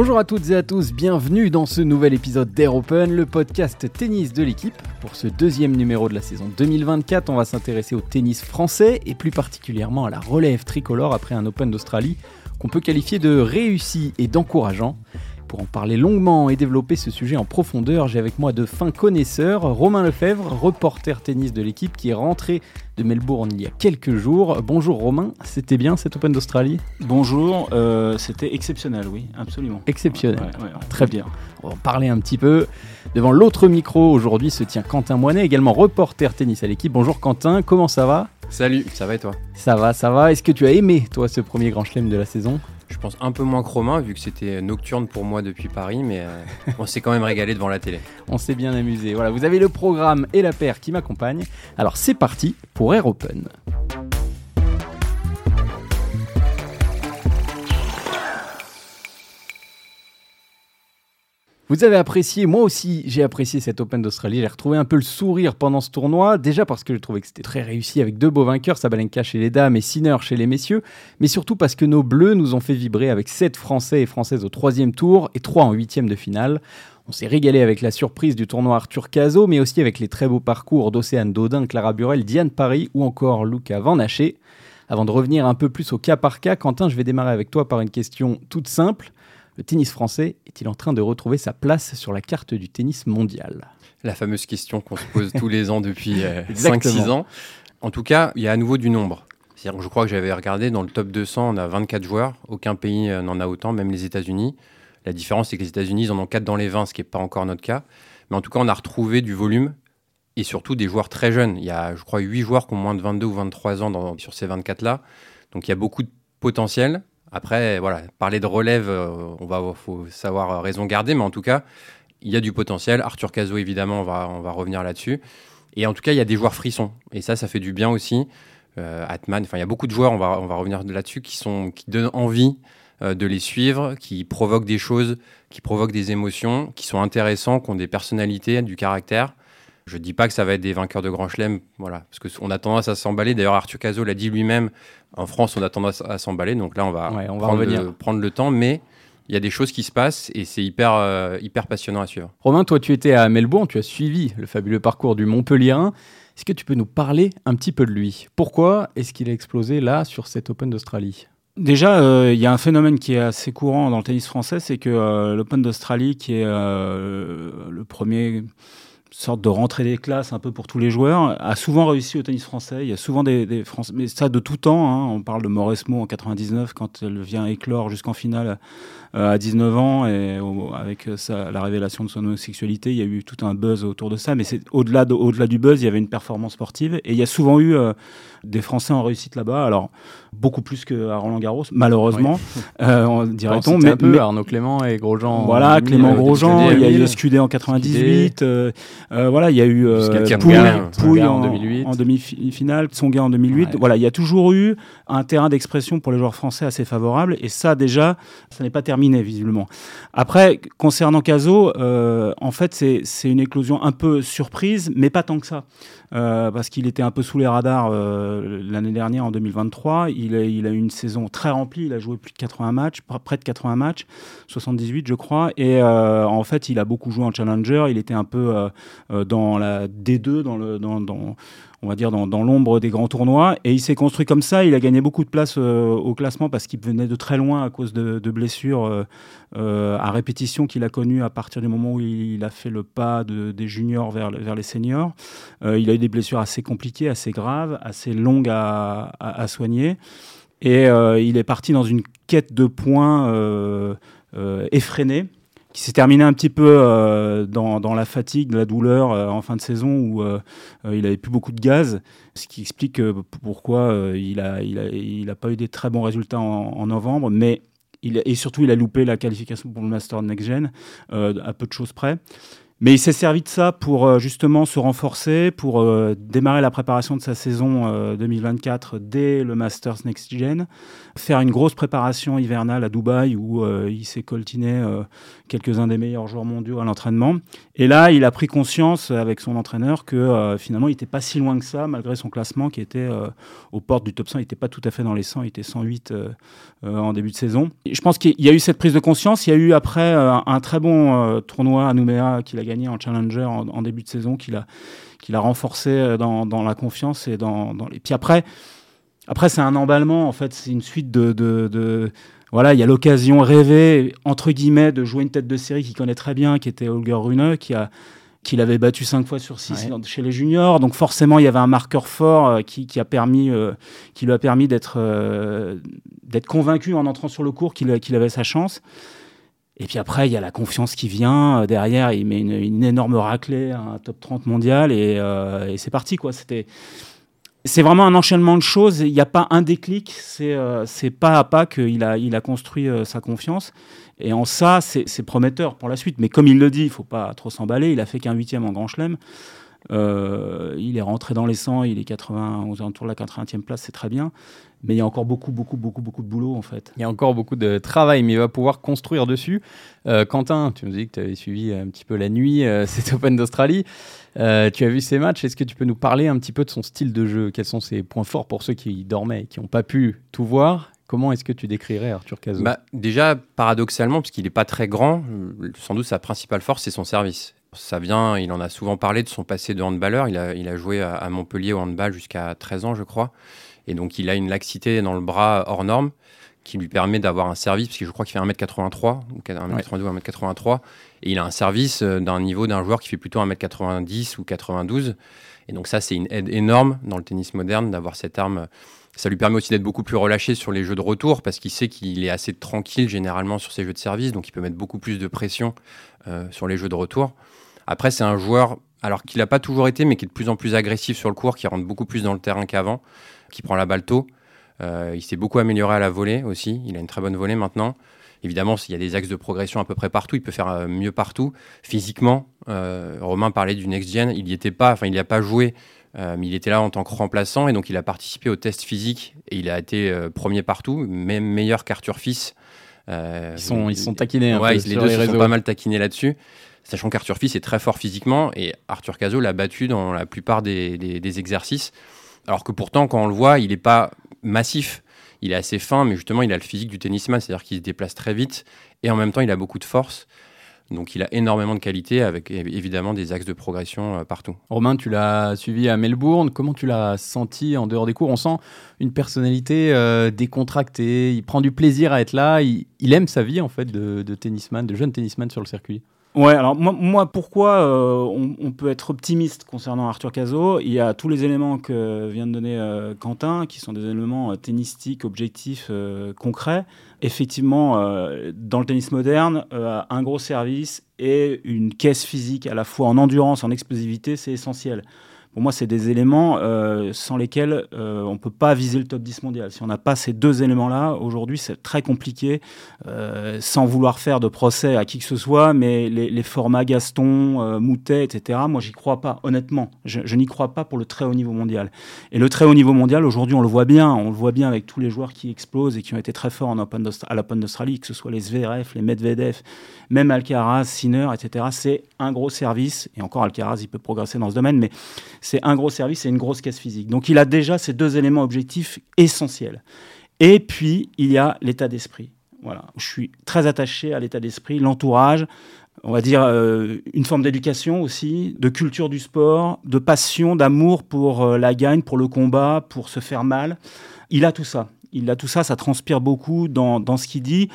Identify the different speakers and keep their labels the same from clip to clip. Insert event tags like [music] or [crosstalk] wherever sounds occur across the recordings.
Speaker 1: Bonjour à toutes et à tous, bienvenue dans ce nouvel épisode d'Air Open, le podcast tennis de l'équipe. Pour ce deuxième numéro de la saison 2024, on va s'intéresser au tennis français et plus particulièrement à la relève tricolore après un Open d'Australie qu'on peut qualifier de réussi et d'encourageant. Pour en parler longuement et développer ce sujet en profondeur, j'ai avec moi de fins connaisseurs Romain Lefebvre, reporter tennis de l'équipe qui est rentré de Melbourne il y a quelques jours. Bonjour Romain, c'était bien cet Open d'Australie?
Speaker 2: Bonjour, euh, c'était exceptionnel, oui, absolument.
Speaker 1: Exceptionnel, très bien. On va en parler un petit peu. Devant l'autre micro aujourd'hui se tient Quentin Moinet, également reporter tennis à l'équipe. Bonjour Quentin, comment ça va?
Speaker 3: Salut, ça va et toi?
Speaker 1: Ça va, ça va. Est-ce que tu as aimé toi ce premier grand chelem de la saison?
Speaker 3: Je pense un peu moins que vu que c'était nocturne pour moi depuis Paris, mais euh, [laughs] on s'est quand même régalé devant la télé.
Speaker 1: On s'est bien amusé. Voilà, vous avez le programme et la paire qui m'accompagnent. Alors c'est parti pour Air Open. Vous avez apprécié, moi aussi j'ai apprécié cet Open d'Australie, j'ai retrouvé un peu le sourire pendant ce tournoi, déjà parce que je trouvais que c'était très réussi avec deux beaux vainqueurs, Sabalenka chez les dames et Sinner chez les messieurs, mais surtout parce que nos bleus nous ont fait vibrer avec 7 Français et Françaises au troisième tour et 3 en huitième de finale. On s'est régalé avec la surprise du tournoi Arthur Cazot, mais aussi avec les très beaux parcours d'Océane Dodin, Clara Burel, Diane Paris ou encore Luca Van Haché. Avant de revenir un peu plus au cas par cas, Quentin, je vais démarrer avec toi par une question toute simple le tennis français est-il en train de retrouver sa place sur la carte du tennis mondial?
Speaker 3: La fameuse question qu'on se pose tous les ans depuis 5-6 euh, [laughs] ans. En tout cas, il y a à nouveau du nombre. je crois que j'avais regardé dans le top 200, on a 24 joueurs. Aucun pays euh, n'en a autant, même les États-Unis. La différence, c'est que les États-Unis en ont 4 dans les 20, ce qui n'est pas encore notre cas. Mais en tout cas, on a retrouvé du volume et surtout des joueurs très jeunes. Il y a, je crois, 8 joueurs qui ont moins de 22 ou 23 ans sur ces 24-là. Donc il y a beaucoup de potentiel. Après, voilà, parler de relève, euh, on va faut savoir euh, raison garder, mais en tout cas, il y a du potentiel. Arthur Cazot, évidemment, on va, on va revenir là-dessus. Et en tout cas, il y a des joueurs frissons. Et ça, ça fait du bien aussi. Euh, Atman, enfin, il y a beaucoup de joueurs, on va, on va revenir là-dessus, qui, sont, qui donnent envie de les suivre, qui provoquent des choses, qui provoquent des émotions, qui sont intéressants, qui ont des personnalités, du caractère. Je ne dis pas que ça va être des vainqueurs de Grand Chelem, voilà, parce qu'on a tendance à s'emballer. D'ailleurs, Arthur Cazot l'a dit lui-même, en France, on a tendance à s'emballer. Donc là, on va, on prendre, le, prendre, le, temps, mais il y a des choses qui se passent et c'est hyper, euh, hyper passionnant à suivre.
Speaker 1: Romain, toi, tu étais à Melbourne, tu as suivi le fabuleux parcours du Montpellierin. Est-ce que tu peux nous parler un petit peu de lui? Pourquoi est-ce qu'il a explosé là sur cet Open d'Australie?
Speaker 2: Déjà, euh, il y a un phénomène qui est assez courant dans le tennis français, c'est que euh, l'Open d'Australie, qui est le premier sorte de rentrée des classes un peu pour tous les joueurs, a souvent réussi au tennis français. Il y a souvent des, des Français, mais ça de tout temps. Hein. On parle de Mauresmo en 99 quand elle vient éclore jusqu'en finale euh, à 19 ans et avec ça, la révélation de son homosexualité, il y a eu tout un buzz autour de ça. Mais c'est au-delà au-delà du buzz, il y avait une performance sportive et il y a souvent eu euh, des Français en réussite là-bas. Alors beaucoup plus qu'à Roland Garros, malheureusement, [laughs]
Speaker 1: euh, dirait-on. Mais, un peu Arnaud Clément et Grosjean.
Speaker 2: Voilà, Clément Grosjean. Il y a eu Scudé en 98. Voilà, il y a eu Pouille, en, 2008. en demi-finale, Tsonga en 2008. Voilà, il y a toujours eu un terrain d'expression pour les joueurs français assez favorable. Et ça, déjà, ça n'est pas terminé visiblement. Après, concernant Caso, euh, en fait, c'est une éclosion un peu surprise, mais pas tant que ça. Euh, parce qu'il était un peu sous les radars euh, l'année dernière, en 2023. Il a, eu une saison très remplie. Il a joué plus de 80 matchs, près de 80 matchs, 78, je crois. Et en fait, il a beaucoup joué en Challenger. Il était un peu dans la D2, dans le. Dans, on va dire, dans, l'ombre des grands tournois. Et il s'est construit comme ça. Il a gagné beaucoup de place euh, au classement parce qu'il venait de très loin à cause de, blessures euh, euh, à répétition qu'il a connues à partir du moment où il, a fait le pas des juniors vers, les seniors. il a eu des blessures assez compliquées, assez graves, assez longues à, à soigner. Et il est parti dans une quête de points effrénée qui s'est terminé un petit peu euh, dans, la fatigue, la douleur euh, en fin de saison où euh, il avait plus beaucoup de gaz, ce qui explique pourquoi il a, pas eu des très bons résultats en, novembre, mais et surtout il a loupé la qualification pour le Master Next Gen à peu de choses près. Mais il s'est servi de ça pour justement se renforcer, pour démarrer la préparation de sa saison 2024 euh, dès le Masters Next Gen, faire une grosse préparation hivernale à Dubaï où il s'est coltiné quelques-uns des meilleurs joueurs mondiaux à l'entraînement. Et là, il a pris conscience avec son entraîneur que finalement, il n'était pas si loin que ça, malgré son classement qui était aux portes du top 100. Il n'était pas tout à fait dans les 100, il était 108 en début de saison. Je pense qu'il y a eu cette prise de conscience. Il y a eu après un très bon tournoi à Nouméa qu'il a gagné en challenger en, début de saison, qu'il a, qu'il a renforcé euh, dans, dans, la confiance et dans, dans les. Puis après, après c'est un emballement en fait, c'est une suite de, de, voilà, il y a l'occasion rêvée entre guillemets de jouer une tête de série qu'il connaît très bien, qui était Holger Rune, qui a qui l'avait battu cinq fois sur six chez les juniors. Donc forcément, il y avait un marqueur fort euh, qui, qui, a permis, euh, qui lui a permis d'être d'être convaincu en entrant sur le cours qu'il qu'il avait sa chance. Et puis après, il y a la confiance qui vient. Euh, derrière, il met une, énorme raclée, un top 30 mondial, euh, et, c'est parti. quoi. C'était, c'est vraiment un enchaînement de choses. Il n'y a pas un déclic. C'est, euh, c'est pas à pas qu'il a, construit sa confiance. Et en ça, c'est, prometteur pour la suite. Mais comme il le dit, il faut pas trop s'emballer. Il a fait qu'un huitième en Grand Chelem. Il est rentré dans les 100, il est 80, aux alentours de la 80e place, c'est très bien mais il y a encore beaucoup, beaucoup, beaucoup, beaucoup de boulot en fait.
Speaker 1: Il y a encore beaucoup de travail, mais il va pouvoir construire dessus. Euh, Quentin, tu nous dis que tu avais suivi un petit peu la nuit euh, [laughs] cet Open d'Australie. Euh, tu as vu ces matchs. Est-ce que tu peux nous parler un petit peu de son style de jeu? Quels sont ses points forts pour ceux qui dormaient et qui n'ont pas pu tout voir? Comment est-ce que tu décrirais Arthur Cazot?
Speaker 3: Bah, Déjà, paradoxalement, parce qu'il n'est pas très grand, sans doute sa principale force, c'est son service. Ça vient, il en a souvent parlé de son passé de handballeur. Il a, joué à, Montpellier au handball jusqu'à 13 ans, je crois. Et donc, il a une laxité dans le bras hors norme qui lui permet d'avoir un service, parce que je crois qu'il fait 1m83, ou 1m82 ou 1m83, et il a un service euh, d'un niveau d'un joueur qui fait plutôt 1m90 ou 92. Et donc ça, c'est une aide énorme dans le tennis moderne d'avoir cette arme. Ça lui permet aussi d'être beaucoup plus relâché sur les jeux de retour, parce qu'il sait qu'il est assez tranquille généralement sur ses jeux de service, donc il peut mettre beaucoup plus de pression euh, sur les jeux de retour. Après, c'est un joueur, alors qu'il n'a pas toujours été, mais qui est de plus en plus agressif sur le court, qui rentre beaucoup plus dans le terrain qu'avant qui prend la balle tôt. Euh, il s'est beaucoup amélioré à la volée aussi. Il a une très bonne volée maintenant. Évidemment, il y a des axes de progression à peu près partout. Il peut faire euh, mieux partout. Physiquement, Romain parlait du next gen. Il n'y était pas, enfin, il n'y a pas joué, mais il était là en tant que remplaçant et donc il a participé au test physique et il a été premier partout, même meilleur qu'Arthur Fils.
Speaker 1: ils, sont, ils sont taquinés.
Speaker 3: Ouais, les deux se sont pas mal taquinés là-dessus. Sachant qu'Arthur Fils est très fort physiquement et Arthur Cazot l'a battu dans la plupart des, des exercices. Alors que pourtant, quand on le voit, il n'est pas massif. Il est assez fin, mais justement, il a le physique du tennisman, c'est-à-dire qu'il se déplace très vite et en même temps, il a beaucoup de force. Donc il a énormément de qualité avec évidemment des axes de progression euh, partout.
Speaker 1: Romain, tu l'as suivi à Melbourne. Comment tu l'as senti en dehors des cours? On sent une personnalité euh, décontractée. Il prend du plaisir à être là. Il, aime sa vie en fait de, de tennisman, de jeune tennisman sur le circuit.
Speaker 2: Ouais, alors moi, pourquoi euh, on, peut être optimiste concernant Arthur Cazot? Il y a tous les éléments que vient de donner euh, Quentin, qui sont des éléments euh, tennistiques, objectifs, concrets. Effectivement, dans le tennis moderne, un gros service et une caisse physique à la fois en endurance, en explosivité, c'est essentiel. Pour moi, c'est des éléments euh, sans lesquels euh, on ne peut pas viser le top 10 mondial. Si on n'a pas ces deux éléments-là, aujourd'hui, c'est très compliqué, euh, sans vouloir faire de procès à qui que ce soit, mais les, formats Gaston, Moutet, etc., moi, j'y crois pas, honnêtement. Je, n'y crois pas pour le très haut niveau mondial. Et le très haut niveau mondial, aujourd'hui, on le voit bien. On le voit bien avec tous les joueurs qui explosent et qui ont été très forts en open à l'Open d'Australie, que ce soit les Zverev, les Medvedev, même Alcaraz, Sinner, etc. C'est un gros service. Et encore, Alcaraz, il peut progresser dans ce domaine, mais c'est un gros service et une grosse caisse physique. Donc il a déjà ces deux éléments objectifs essentiels. Et puis, il y a l'état d'esprit. Voilà. Je suis très attaché à l'état d'esprit, l'entourage, on va dire euh, une forme d'éducation aussi, de culture du sport, de passion, d'amour pour euh, la gagne, pour le combat, pour se faire mal. Il a tout ça. Il a tout ça, ça transpire beaucoup dans, dans ce qu'il dit,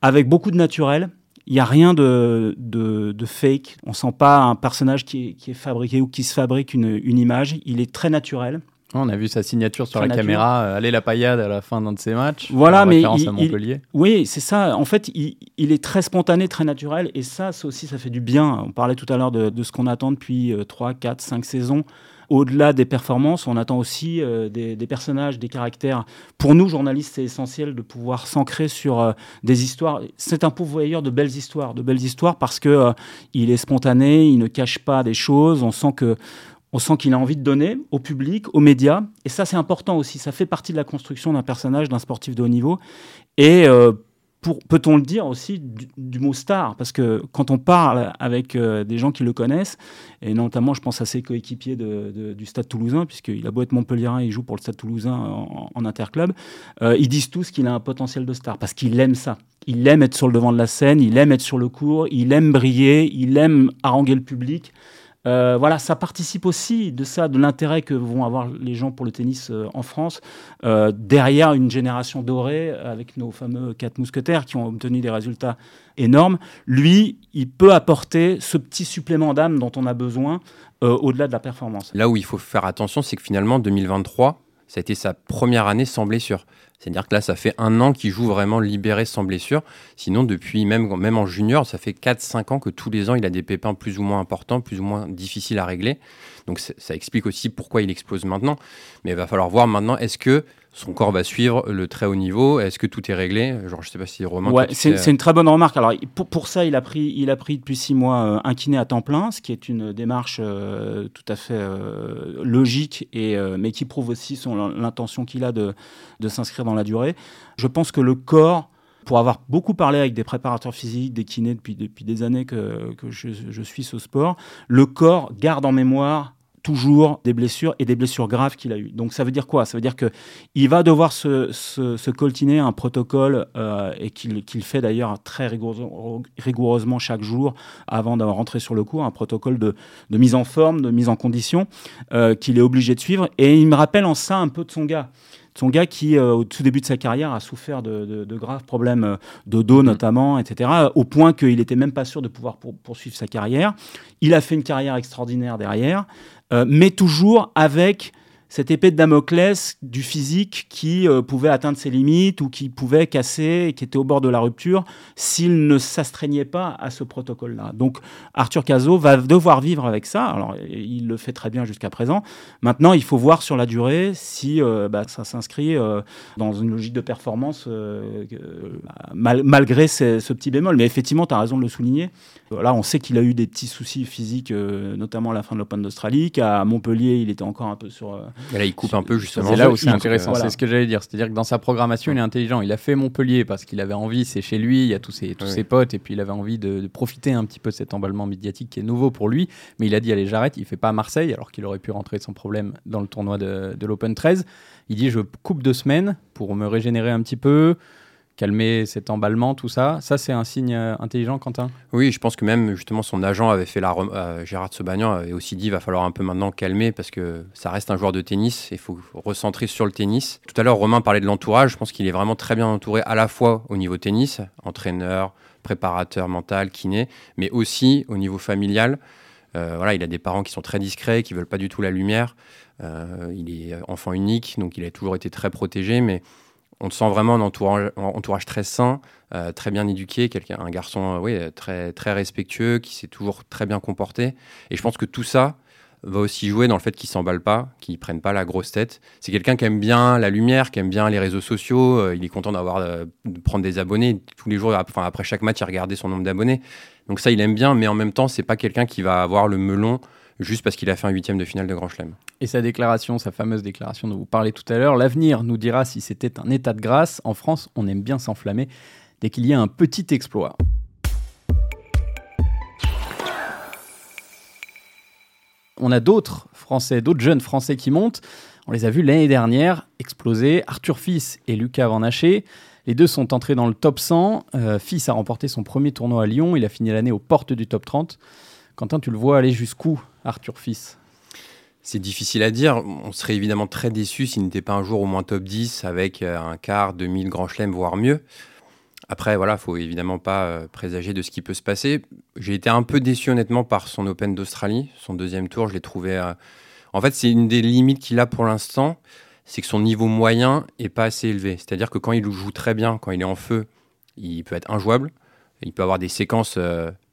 Speaker 2: avec beaucoup de naturel. Il n'y a rien de, de, fake. On sent pas un personnage qui est, fabriqué ou qui se fabrique une, image. Il est très naturel.
Speaker 1: On a vu sa signature sur la caméra, euh, aller la paillade à la fin d'un de ses matchs.
Speaker 2: Voilà, mais il, oui, c'est ça. En fait, il, est très spontané, très naturel, et ça, ça aussi, ça fait du bien. On parlait tout à l'heure de, ce qu'on attend depuis 3, 4, 5 saisons au-delà des performances, on attend aussi euh, des, personnages, des caractères. Pour nous, journalistes, c'est essentiel de pouvoir s'ancrer sur euh, des histoires. C'est un pourvoyeur de belles histoires, de belles histoires parce que euh, il est spontané, il ne cache pas des choses. On sent que on sent qu'il a envie de donner au public, aux médias. Et ça, c'est important aussi. Ça fait partie de la construction d'un personnage, d'un sportif de haut niveau. Et peut-on le dire aussi du, mot star? Parce que quand on parle avec euh, des gens qui le connaissent, et notamment je pense à ses coéquipiers du Stade toulousain, puisqu'il a beau être Montpellierin, il joue pour le Stade toulousain en, interclub, euh, ils disent tous qu'il a un potentiel de star, parce qu'il aime ça. Il aime être sur le devant de la scène, il aime être sur le cours, il aime briller, il aime haranguer le public. Euh, voilà, ça participe aussi de ça, de l'intérêt que vont avoir les gens pour le tennis euh, en France, euh, derrière une génération dorée avec nos fameux quatre mousquetaires qui ont obtenu des résultats énormes. Lui, il peut apporter ce petit supplément d'âme dont on a besoin au-delà de la performance.
Speaker 3: Là où il faut faire attention, c'est que finalement, 2023, ça a été sa première année sans blessure. C'est-à-dire que là, ça fait un an qu'il joue vraiment libéré sans blessure. Sinon, depuis même, même en junior, ça fait 4-5 ans que tous les ans, il a des pépins plus ou moins importants, plus ou moins difficiles à régler. Donc ça explique aussi pourquoi il explose maintenant. Mais il va falloir voir maintenant, est-ce que son corps va suivre le très haut niveau Est-ce que tout est réglé? Genre, je sais pas si Romain.
Speaker 2: Ouais, c'est une très bonne remarque. Alors, pour, pour, ça, il a pris, il a pris depuis six mois euh, un kiné à temps plein, ce qui est une démarche euh, tout à fait euh, logique, et, mais qui prouve aussi l'intention qu'il a de, de s'inscrire dans la durée. Je pense que le corps pour avoir beaucoup parlé avec des préparateurs physiques, des kinés depuis, depuis des années que, que je, je, suis ce sport, le corps garde en mémoire toujours des blessures et des blessures graves qu'il a eues. Donc ça veut dire quoi? Ça veut dire qu'il va devoir se, se, coltiner un protocole euh, et qu'il fait d'ailleurs très rigoureusement, chaque jour avant de rentrer sur le cours, un protocole de, de mise en forme, de mise en condition euh, qu'il est obligé de suivre. Et il me rappelle en ça un peu de son gars son gars qui, euh, au tout début de sa carrière, a souffert de, graves problèmes de dos mm. notamment, etc., au point qu'il n'était même pas sûr de pouvoir poursuivre sa carrière. Il a fait une carrière extraordinaire derrière. Euh, mais toujours avec cette épée de Damoclès du physique qui euh, pouvait atteindre ses limites ou qui pouvait casser, qui était au bord de la rupture s'il ne s'astreignait pas à ce protocole-là. Donc Arthur Cazot va devoir vivre avec ça. Alors il le fait très bien jusqu'à présent. Maintenant, il faut voir sur la durée si euh, bah, ça s'inscrit dans une logique de performance malgré ce petit bémol. Mais effectivement, tu as raison de le souligner. Là, on sait qu'il a eu des petits soucis physiques, euh, notamment à la fin de l'Open d'Australie, qu'à Montpellier, il était encore un peu sur. Euh,
Speaker 3: là, il coupe un peu justement.
Speaker 1: C'est là où c'est intéressant, c'est ce que j'allais dire. C'est-à-dire que dans sa programmation, il est intelligent. Il a fait Montpellier parce qu'il avait envie, c'est chez lui, il y a tous ses, tous ses potes, et puis il avait envie de, profiter un petit peu de cet emballement médiatique qui est nouveau pour lui. Mais il a dit allez, j'arrête. Il fait pas Marseille, alors qu'il aurait pu rentrer sans problème dans le tournoi de, de l'Open 13. Il dit je coupe deux semaines pour me régénérer un petit peu calmer cet emballement, tout ça. Ça, c'est un signe euh, intelligent, Quentin?
Speaker 3: Oui, je pense que même justement son agent avait fait la. Euh, Gérard Sebagnan avait aussi dit il va falloir un peu maintenant calmer parce que ça reste un joueur de tennis et il faut recentrer sur le tennis. Tout à l'heure, Romain parlait de l'entourage. Je pense qu'il est vraiment très bien entouré à la fois au niveau tennis, entraîneur, préparateur mental, kiné, mais aussi au niveau familial. Euh, voilà, il a des parents qui sont très discrets, qui veulent pas du tout la lumière. il est enfant unique, donc il a toujours été très protégé, mais on sent vraiment un entourage, très sain, euh, très bien éduqué, quelqu'un, un garçon euh, oui, très, très respectueux, qui s'est toujours très bien comporté. Et je pense que tout ça va aussi jouer dans le fait qu'il s'emballe pas, qu'il prenne pas la grosse tête. C'est quelqu'un qui aime bien la lumière, qui aime bien les réseaux sociaux. Euh, il est content d'avoir de prendre des abonnés tous les jours. Après chaque match, il regardait son nombre d'abonnés. Donc ça, il aime bien, mais en même temps, c'est pas quelqu'un qui va avoir le melon juste parce qu'il a fait un huitième de finale de Grand Chelem.
Speaker 1: Et sa déclaration, sa fameuse déclaration dont vous parlez tout à l'heure, l'avenir nous dira si c'était un état de grâce. En France, on aime bien s'enflammer dès qu'il y a un petit exploit. On a d'autres Français, d'autres jeunes Français qui montent. On les a vus l'année dernière exploser. Arthur Fils et Lucas Van Haché. Les deux sont entrés dans le top 100. Euh, Fils a remporté son premier tournoi à Lyon. Il a fini l'année aux portes du top 30. Quentin, tu le vois aller jusqu'où, Arthur Fils?
Speaker 3: C'est difficile à dire. On serait évidemment très déçu s'il n'était pas un jour au moins top 10 avec euh, un quart, 2000 Grand Chelem, voire mieux. Après, voilà, faut évidemment pas euh, présager de ce qui peut se passer. J'ai été un peu déçu honnêtement par son Open d'Australie, son deuxième tour. Je l'ai trouvé. Euh, en fait, c'est une des limites qu'il a pour l'instant, c'est que son niveau moyen est pas assez élevé. C'est-à-dire que quand il joue très bien, quand il est en feu, il peut être injouable. Il peut avoir des séquences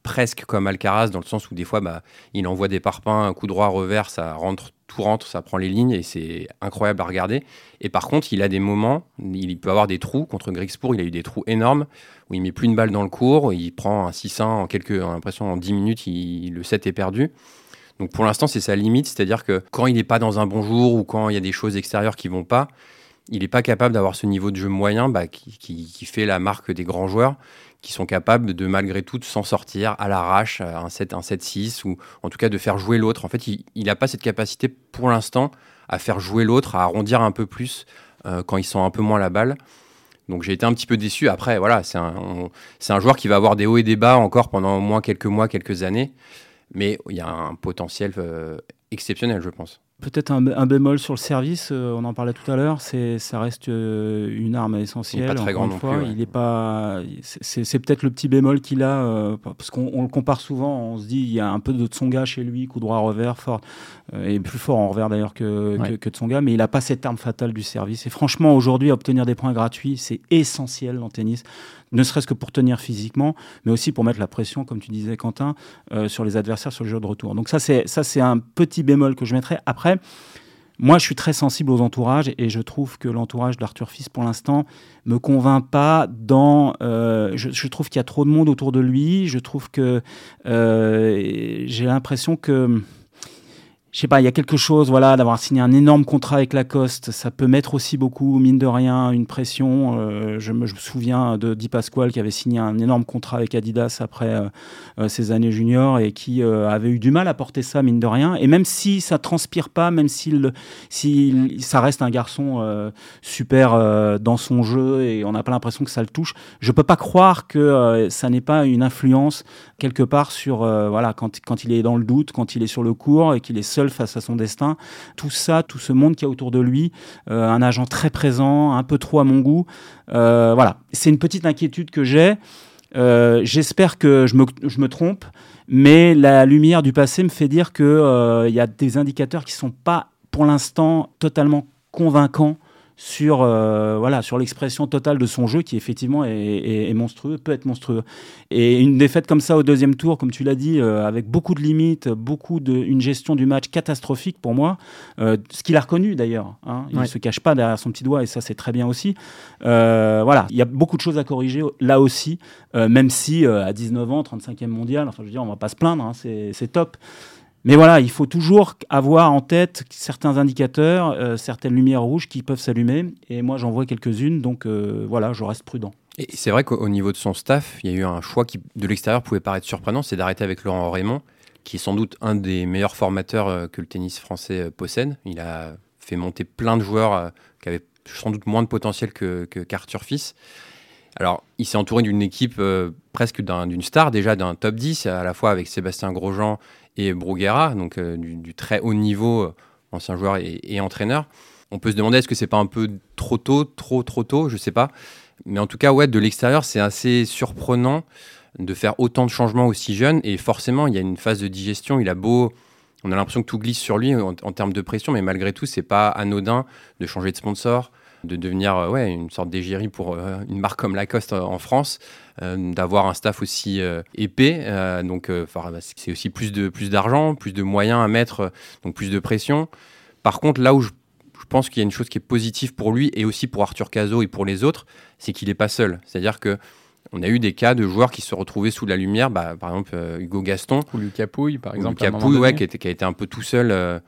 Speaker 3: presque comme Alcaraz, dans le sens où des fois, bah, il envoie des parpaings, un coup droit, revers, ça rentre tout rentre, ça prend les lignes et c'est incroyable à regarder. Et par contre, il a des moments, il peut avoir des trous. Contre Grixpour, il a eu des trous énormes où il met plus une balle dans le cours, il prend un 6-1 en quelques, l'impression en 10 minutes, il, le 7 est perdu. Donc pour l'instant, c'est sa limite, c'est-à-dire que quand il n'est pas dans un bon jour ou quand il y a des choses extérieures qui vont pas, il n'est pas capable d'avoir ce niveau de jeu moyen bah, qui, fait la marque des grands joueurs qui sont capables de malgré tout s'en sortir à l'arrache, un 7, un 7-6, ou en tout cas de faire jouer l'autre. En fait, il n'a pas cette capacité pour l'instant à faire jouer l'autre, à arrondir un peu plus euh, quand ils sont un peu moins la balle. Donc j'ai été un petit peu déçu. Après, voilà, c'est un, un, joueur qui va avoir des hauts et des bas encore pendant au moins quelques mois, quelques années. Mais il y a un potentiel euh, exceptionnel, je pense.
Speaker 2: Peut-être un, bémol sur le service, euh, on en parlait tout à l'heure, c'est ça reste euh, une arme essentielle. Il
Speaker 3: pas très grand non
Speaker 2: fois, Il est pas, c'est peut-être le petit bémol qu'il a euh, parce qu'on le compare souvent. On se dit il y a un peu de Tsonga chez lui, coup droit revers fort et plus fort en revers d'ailleurs que, que, Tsonga, mais il n'a pas cette arme fatale du service. Et franchement aujourd'hui obtenir des points gratuits c'est essentiel en tennis ne serait-ce que pour tenir physiquement, mais aussi pour mettre la pression, comme tu disais Quentin, euh, sur les adversaires sur le jeu de retour. Donc ça, c'est un petit bémol que je mettrais. Après, moi, je suis très sensible aux entourages et je trouve que l'entourage d'Arthur Fils, pour l'instant, me convainc pas dans. Euh, je, trouve qu'il y a trop de monde autour de lui. Je trouve que euh, j'ai l'impression que je sais pas, il y a quelque chose, voilà, d'avoir signé un énorme contrat avec Lacoste, ça peut mettre aussi beaucoup, mine de rien, une pression. Euh, je, me, souviens de Di Pasquale qui avait signé un énorme contrat avec Adidas après euh, euh, ses années juniors et qui avait eu du mal à porter ça, mine de rien. Et même si ça transpire pas, même si ça reste un garçon super dans son jeu et on n'a pas l'impression que ça le touche, je peux pas croire que ça n'ait pas une influence quelque part sur, voilà, quand, quand il est dans le doute, quand il est sur le cours et qu'il est seul face à son destin. Tout ça, tout ce monde qui a autour de lui, euh, un agent très présent, un peu trop à mon goût. Euh, voilà, c'est une petite inquiétude que j'ai. Euh, j'espère que je me, je me, trompe, mais la lumière du passé me fait dire qu'il y a des indicateurs qui ne sont pas pour l'instant totalement convaincants sur euh, voilà sur l'expression totale de son jeu qui effectivement est, monstrueux peut être monstrueux. Et une défaite comme ça au deuxième tour comme tu l'as dit euh, avec beaucoup de limites beaucoup de une gestion du match catastrophique pour moi euh, ce qu'il a reconnu d'ailleurs hein. il ne se cache pas derrière son petit doigt et ça c'est très bien aussi. Voilà il y a beaucoup de choses à corriger là aussi même si à 19 ans 35e mondial enfin je veux dire on va pas se plaindre hein, c'est top mais voilà, il faut toujours avoir en tête certains indicateurs, euh, certaines lumières rouges qui peuvent s'allumer. Et moi, j'en vois quelques-unes, donc euh, voilà, je reste prudent.
Speaker 3: Et c'est vrai qu'au niveau de son staff, il y a eu un choix qui, de l'extérieur, pouvait paraître surprenant, c'est d'arrêter avec Laurent Raymond, qui est sans doute un des meilleurs formateurs euh, que le tennis français possède. Il a fait monter plein de joueurs qui avaient sans doute moins de potentiel que qu'Arthur Fils. Alors, il s'est entouré d'une équipe presque d'une star, déjà d'un top 10, à la fois avec Sébastien Grosjean et Bruguera, donc euh, du, très haut niveau, euh, ancien joueur et, entraîneur. On peut se demander est-ce que c'est pas un peu trop tôt, trop trop tôt, je sais pas. Mais en tout cas, ouais, de l'extérieur, c'est assez surprenant de faire autant de changements aussi jeune. Et forcément, il y a une phase de digestion. Il a beau, on a l'impression que tout glisse sur lui en, en termes de pression, mais malgré tout, c'est pas anodin de changer de sponsor, de devenir euh, ouais, une sorte d'égérie pour euh, une marque comme Lacoste euh, en France, d'avoir un staff aussi épais. donc, bah, c'est aussi plus de plus d'argent, plus de moyens à mettre, donc plus de pression. Par contre, là où je, pense qu'il y a une chose qui est positive pour lui et aussi pour Arthur Cazot et pour les autres, c'est qu'il n'est pas seul. C'est-à-dire que on a eu des cas de joueurs qui se retrouvaient sous la lumière, bah, par exemple Hugo Gaston.
Speaker 1: Ou Lucas Pouille, par exemple.
Speaker 3: Lucas Pouille, ouais, qui, qui, a été un peu tout seul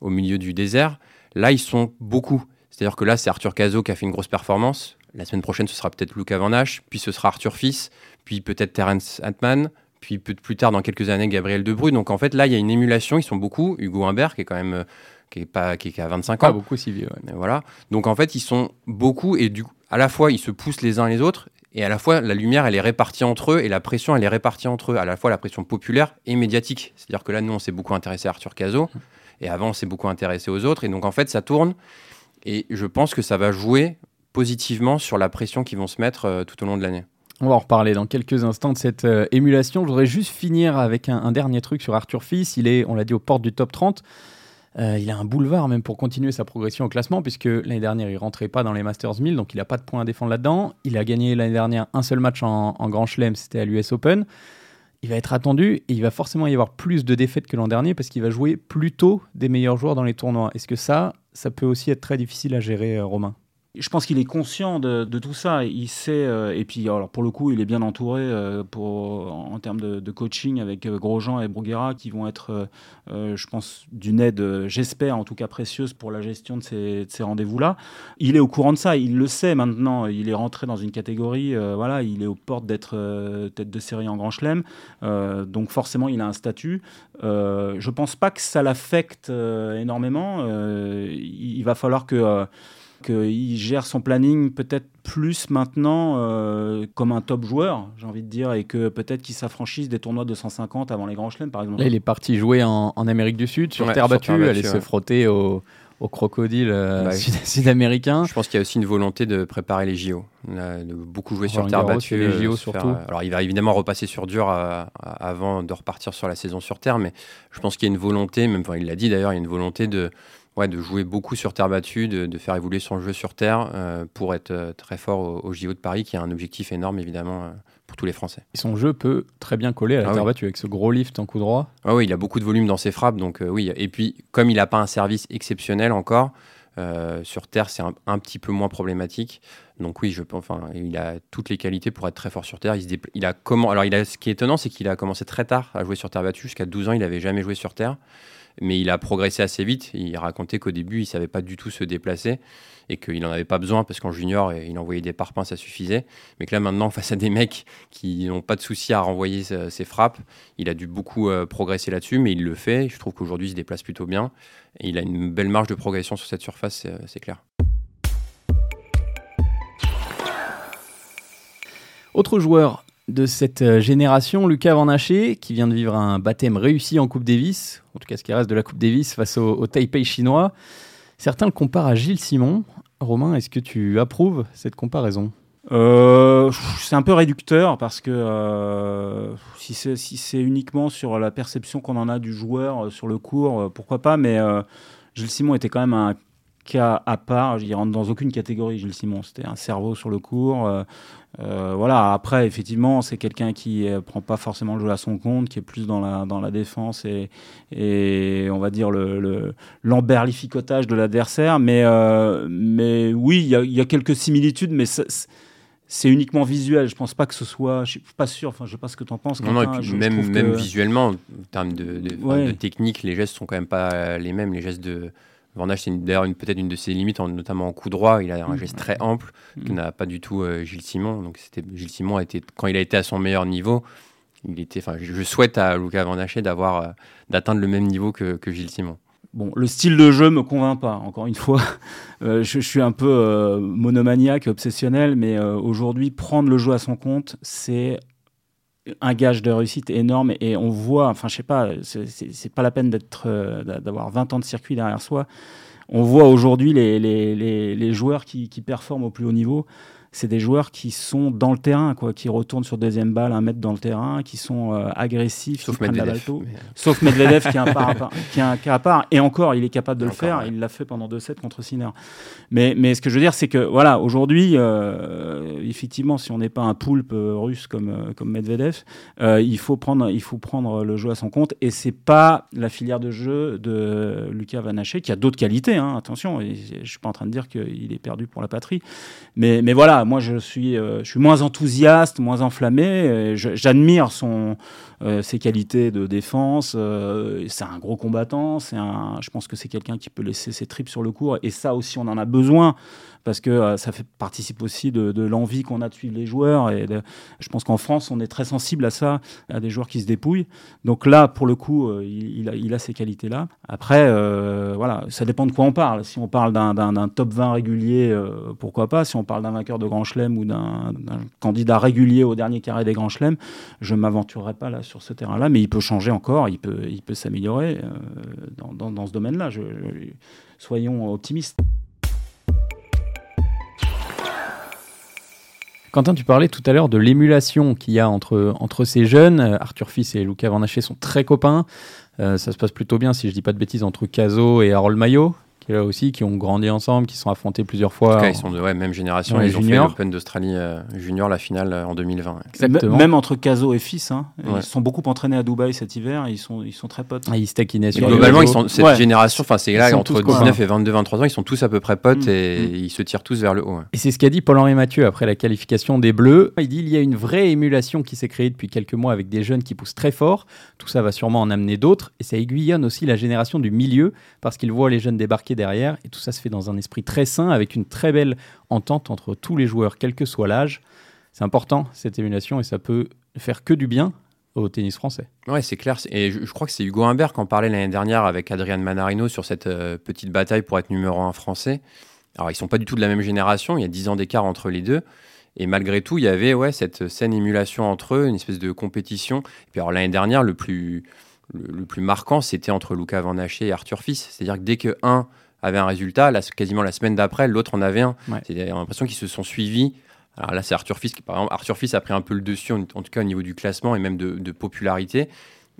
Speaker 3: au milieu du désert. Là, ils sont beaucoup. C'est-à-dire que là, c'est Arthur Cazot qui a fait une grosse performance. La semaine prochaine, ce sera peut-être Luca Van Hache, puis ce sera Arthur Fils, puis peut-être Terence Antman, puis plus tard, dans quelques années, Gabriel Debru. Donc en fait, là, il y a une émulation. Ils sont beaucoup. Hugo Humbert, qui est quand même euh, qui est pas qui est à 25 ans.
Speaker 1: Pas beaucoup si vieux.
Speaker 3: Voilà. Donc en fait, ils sont beaucoup et du à la fois ils se poussent les uns les autres et à la fois la lumière elle est répartie entre eux et la pression elle est répartie entre eux. À la fois la pression populaire et médiatique. C'est-à-dire que là, nous, on s'est beaucoup intéressé à Arthur Cazot et avant, on s'est beaucoup intéressé aux autres et donc en fait, ça tourne. Et je pense que ça va jouer positivement sur la pression qu'ils vont se mettre euh, tout au long de l'année.
Speaker 1: On va en reparler dans quelques instants de cette euh, émulation. Je voudrais juste finir avec un, dernier truc sur Arthur Fils. Il est, on l'a dit, aux portes du top 30. Euh, il a un boulevard même pour continuer sa progression au classement, puisque l'année dernière, il rentrait pas dans les Masters 1000, donc il n'a pas de points à défendre là-dedans. Il a gagné l'année dernière un seul match en, en Grand Chelem, c'était à l'US Open. Il va être attendu et il va forcément y avoir plus de défaites que l'an dernier parce qu'il va jouer plus tôt des meilleurs joueurs dans les tournois. Est-ce que ça, ça peut aussi être très difficile à gérer, euh, Romain?
Speaker 2: Je pense qu'il est conscient de, tout ça. Il sait, euh, et puis alors pour le coup, il est bien entouré euh, en, termes de, coaching avec euh, Grosjean et Bruguera qui vont être, je pense, d'une aide, j'espère en tout cas précieuse pour la gestion de ces, ces rendez-vous-là. Il est au courant de ça, il le sait maintenant. Il est rentré dans une catégorie, voilà, il est aux portes d'être tête de série en Grand Chelem, donc forcément il a un statut. je pense pas que ça l'affecte énormément. il va falloir que qu'il gère son planning peut-être plus maintenant euh, comme un top joueur, j'ai envie de dire, et que peut-être qu'il s'affranchisse des tournois de 150 avant les grands chelems, par exemple.
Speaker 1: Là, il est parti jouer en, Amérique du Sud, sur terre battue, aller se frotter au, au crocodile euh, bah sud-américain.
Speaker 3: Je pense qu'il y a aussi une volonté de préparer les JO, de beaucoup jouer sur terre battue. Les JO euh, surtout. alors il va évidemment repasser sur dur avant de repartir sur la saison sur terre, mais je pense qu'il y a une volonté, même il l'a dit d'ailleurs, il y a une volonté de de jouer beaucoup sur terre battue, de, faire évoluer son jeu sur terre euh, pour être euh, très fort au, JO de Paris, qui est un objectif énorme évidemment euh, pour tous les Français.
Speaker 1: Et son jeu peut très bien coller à la ah terre battue avec ce gros lift en coup droit.
Speaker 3: Ah oui, il a beaucoup de volume dans ses frappes, donc oui. Et puis comme il n'a pas un service exceptionnel encore, sur terre c'est un, petit peu moins problématique. Donc oui, je enfin, il a toutes les qualités pour être très fort sur terre. Il, se il a comment Alors il a, ce qui est étonnant, c'est qu'il a commencé très tard à jouer sur terre battue. Jusqu'à 12 ans, il n'avait jamais joué sur terre mais il a progressé assez vite. Il racontait qu'au début, il savait pas du tout se déplacer et qu'il n'en avait pas besoin parce qu'en junior, il envoyait des parpaings, ça suffisait. Mais que là, maintenant, [laughs] face à des mecs qui n'ont pas de souci à renvoyer ses frappes, il a dû beaucoup euh, progresser là-dessus, mais il le fait. Je trouve qu'aujourd'hui, il se déplace plutôt bien et il a une belle marge de progression sur cette surface, c'est clair.
Speaker 1: Autre joueur de cette euh, génération, Lucas Van Haché, qui vient de vivre un baptême réussi en Coupe Davis, en tout cas ce qui reste de la Coupe Davis face au, Taipei chinois. Certains le comparent à Gilles Simon. Romain, est-ce que tu approuves cette comparaison?
Speaker 2: Euh, c'est un peu réducteur parce que euh, si c'est uniquement sur la perception qu'on en a du joueur sur le cours, pourquoi pas, mais Gilles Simon était quand même un cas à part. Il rentre dans aucune catégorie, Gilles Simon. C'était un cerveau sur le cours. Euh, euh, voilà. Après, effectivement, c'est quelqu'un qui ne euh, prend pas forcément le jeu à son compte, qui est plus dans la, dans la défense et, et on va dire le, l'emberlificotage de l'adversaire. Mais, mais oui, il y, a quelques similitudes, mais c'est uniquement visuel. Je pense pas que ce soit. Je suis pas sûr. Enfin, je sais pas ce que tu en penses.
Speaker 3: Non, même, même visuellement, en termes de, de, technique, les gestes sont quand même pas les mêmes. Les gestes de Van c'est d'ailleurs peut-être une de ses limites, notamment en coup droit. Il a un mm. geste très ample mm. que n'a pas du tout euh, Gilles Simon. Donc c'était Gilles Simon a été quand il a été à son meilleur niveau. Il était, enfin, je souhaite à Luca Van d'avoir euh, d'atteindre le même niveau que, que, Gilles Simon.
Speaker 2: Bon, le style de jeu me convainc pas. Encore une fois, [laughs] euh, je, je, suis un peu monomaniaque, obsessionnel, mais aujourd'hui, prendre le jeu à son compte, c'est un gage de réussite énorme et on voit, enfin je sais pas, c'est pas la peine d'être euh, d'avoir 20 ans de circuit derrière soi. On voit aujourd'hui les, les, les, joueurs qui, qui, performent au plus haut niveau c'est des joueurs qui sont dans le terrain, quoi, qui retournent sur deuxième balle, un mètre dans le terrain, qui sont euh, agressifs,
Speaker 3: Sauf Medvedev.
Speaker 2: Sauf Medvedev qui, est un cas à part. Et encore, il est capable de le faire. Il l'a fait pendant 2-7 contre Sinner. Mais, mais ce que je veux dire, c'est que voilà, aujourd'hui, euh, effectivement, si on n'est pas un poulpe euh, russe comme, comme Medvedev, il, faut prendre, il faut prendre le jeu à son compte. Et c'est pas la filière de jeu de Lucas Vanaché, qui a d'autres qualités, hein, attention. Je suis pas en train de dire qu'il est perdu pour la patrie. Mais, mais voilà, moi je suis, euh, je suis moins enthousiaste, moins enflammé. J'admire son, euh, ses qualités de défense. Euh, c'est un gros combattant. C'est un, je pense que c'est quelqu'un qui peut laisser ses tripes sur le cours. Et ça aussi, on en a besoin parce que euh, ça fait, participe aussi de, l'envie qu'on a de suivre les joueurs. Et je pense qu'en France, on est très sensible à ça, à des joueurs qui se dépouillent. Donc là, pour le coup, euh, il, a, il, ces qualités-là. Après, euh, voilà, ça dépend de quoi on parle. Si on parle d'un top 20 régulier, pourquoi pas. Si on parle d'un vainqueur de Grand Chelem ou d'un candidat régulier au dernier carré des Grands Chelem, je ne m'aventurerai pas là sur ce terrain-là, mais il peut changer encore, il peut, s'améliorer dans, ce domaine-là. soyons optimistes.
Speaker 1: Quentin, tu parlais tout à l'heure de l'émulation qu'il y a entre, ces jeunes. Euh, Arthur Fils et Luca Van sont très copains. Euh, ça se passe plutôt bien, si je dis pas de bêtises, entre Caso et Harold Mayo, qui est là aussi, qui ont grandi ensemble, qui sont affrontés plusieurs fois. En
Speaker 3: tout cas, ils sont de ouais, même génération. Ils ont fait l'Open d'Australie junior, la finale en 2020.
Speaker 2: Exactement. Même entre Caso et fils, hein. ils sont beaucoup entraînés à Dubaï cet hiver. ils sont, ils sont très potes.
Speaker 1: Ah, ils se taquinaient sur
Speaker 3: Globalement, ils sont, cette génération, enfin c'est là entre 19 et 22, 23 ans, ils sont tous à peu près potes mm. et mm. ils se tirent tous vers le haut.
Speaker 1: Et c'est ce qu'a dit Paul-Henri Mathieu après la qualification des Bleus. Il dit il y a une vraie émulation qui s'est créée depuis quelques mois avec des jeunes qui poussent très fort. Tout ça va sûrement en amener d'autres et ça aiguillonne aussi la génération du milieu parce qu'ils voient les jeunes débarquer derrière et tout ça se fait dans un esprit très sain avec une très belle entente entre tous les joueurs, quel que soit l'âge. C'est important cette émulation et ça peut faire que du bien au tennis français.
Speaker 3: Ouais, c'est clair. Et je, crois que c'est Hugo Humbert qui en parlait l'année dernière avec Adrian Manarino sur cette euh, petite bataille pour être numéro un français. Alors, ils sont pas du tout de la même génération, il y a 10 ans d'écart entre les deux. Et malgré tout, il y avait ouais, cette saine émulation entre eux, une espèce de compétition. Puis alors l'année dernière, le plus, le, plus marquant, c'était entre Luca Van Haché et Arthur Fils. C'est-à-dire que dès que un avait un résultat, là, quasiment la semaine d'après, l'autre en avait un. Ouais. C'est l'impression qu'ils se sont suivis. Alors là, c'est Arthur Fils qui, par exemple, Arthur Fils a pris un peu le dessus, en, tout cas au niveau du classement et même de, popularité.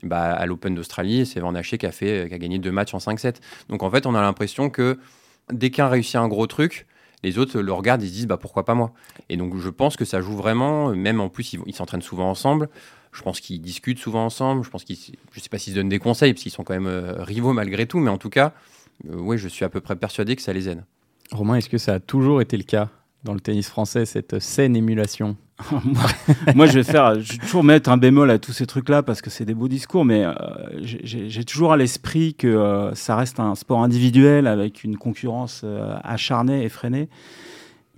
Speaker 3: Bah, à l'Open d'Australie, c'est Van Haché qui a, fait, qui a gagné deux matchs en 5-7. Donc en fait, on a l'impression que dès qu'un réussit un gros truc, les autres le regardent et se disent bah pourquoi pas moi? Et donc je pense que ça joue vraiment, même en plus ils s'entraînent souvent ensemble. Je pense qu'ils discutent souvent ensemble. Je pense qu'ils, je sais pas s'ils se donnent des conseils parce qu'ils sont quand même euh, rivaux malgré tout, mais en tout cas, oui, je suis à peu près persuadé que ça les aide.
Speaker 1: Romain, est-ce que ça a toujours été le cas dans le tennis français cette saine émulation [laughs]
Speaker 2: Moi, je vais faire, je vais toujours mettre un bémol à tous ces trucs-là parce que c'est des beaux discours, mais euh, j'ai toujours à l'esprit que ça reste un sport individuel avec une concurrence acharnée, effrénée.